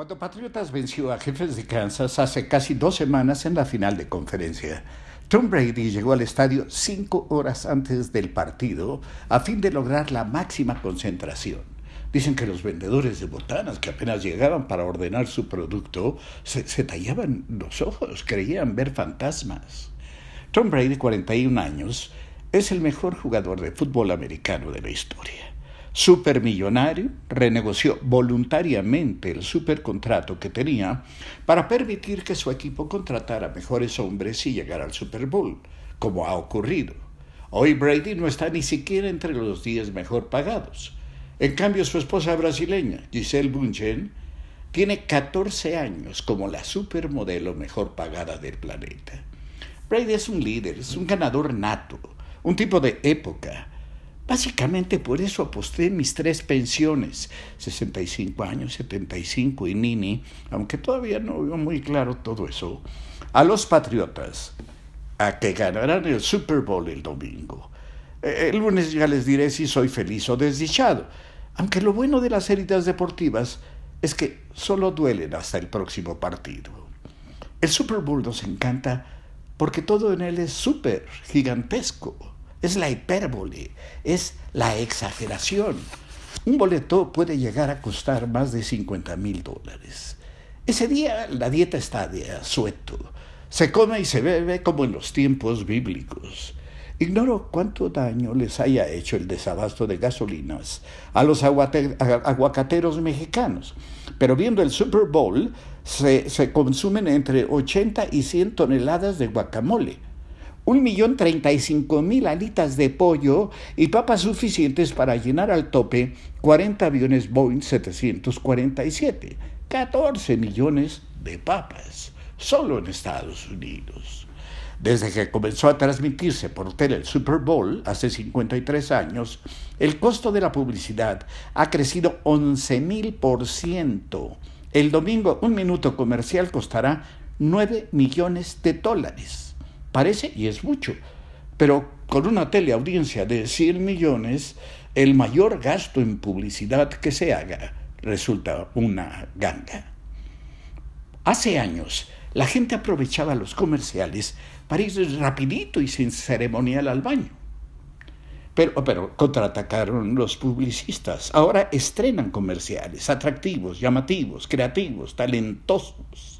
Cuando Patriotas venció a Jefes de Kansas hace casi dos semanas en la final de conferencia, Tom Brady llegó al estadio cinco horas antes del partido a fin de lograr la máxima concentración. Dicen que los vendedores de botanas que apenas llegaban para ordenar su producto se, tallaban los ojos, creían ver fantasmas. Tom Brady, 41 años, es el mejor jugador de fútbol americano de la historia supermillonario, renegoció voluntariamente el supercontrato que tenía para permitir que su equipo contratara mejores hombres y llegara al Super Bowl, como ha ocurrido. Hoy Brady no está ni siquiera entre los 10 mejor pagados. En cambio, su esposa brasileña, Giselle Bundchen, tiene 14 años como la supermodelo mejor pagada del planeta. Brady es un líder, es un ganador nato, un tipo de época, Básicamente por eso aposté mis tres pensiones, 65 años, 75 y Nini, aunque todavía no veo muy claro todo eso, a los Patriotas, a que ganarán el Super Bowl el domingo. Eh, el lunes ya les diré si soy feliz o desdichado, aunque lo bueno de las heridas deportivas es que solo duelen hasta el próximo partido. El Super Bowl nos encanta porque todo en él es súper gigantesco es la hipérbole, es la exageración. Un boleto puede llegar a costar más de 50 mil dólares. Ese día la dieta está de asueto. Se come y se bebe como en los tiempos bíblicos. Ignoro cuánto daño les haya hecho el desabasto de gasolinas a los aguacateros mexicanos, pero viendo el Super Bowl se, consumen entre 80 y 100 toneladas de guacamole un millón treinta y cinco mil alitas de pollo y papas suficientes para llenar al tope 40 aviones Boeing 747. 14 millones de papas, solo en Estados Unidos. Desde que comenzó a transmitirse por tele el Super Bowl hace 53 años, el costo de la publicidad ha crecido 11 mil por ciento. El domingo un minuto comercial costará 9 millones de dólares. Parece y es mucho, pero con una teleaudiencia de 100 millones, el mayor gasto en publicidad que se haga resulta una ganga. Hace años, la gente aprovechaba los comerciales para ir rapidito y sin ceremonial al baño. Pero, pero contraatacaron los publicistas. Ahora estrenan comerciales atractivos, llamativos, creativos, talentosos.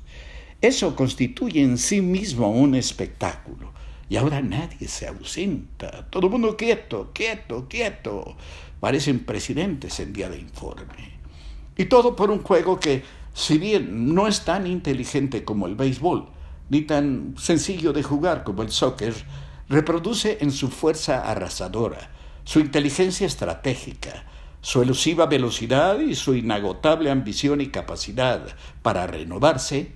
Eso constituye en sí mismo un espectáculo. Y ahora nadie se ausenta. Todo el mundo quieto, quieto, quieto. Parecen presidentes en día de informe. Y todo por un juego que, si bien no es tan inteligente como el béisbol, ni tan sencillo de jugar como el soccer, reproduce en su fuerza arrasadora, su inteligencia estratégica, su elusiva velocidad y su inagotable ambición y capacidad para renovarse,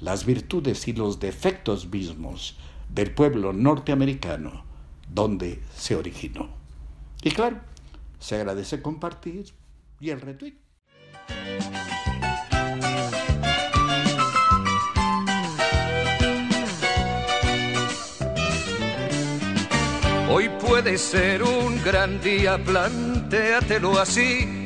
las virtudes y los defectos mismos del pueblo norteamericano donde se originó. Y claro, se agradece compartir y el retweet. Hoy puede ser un gran día, plantéatelo así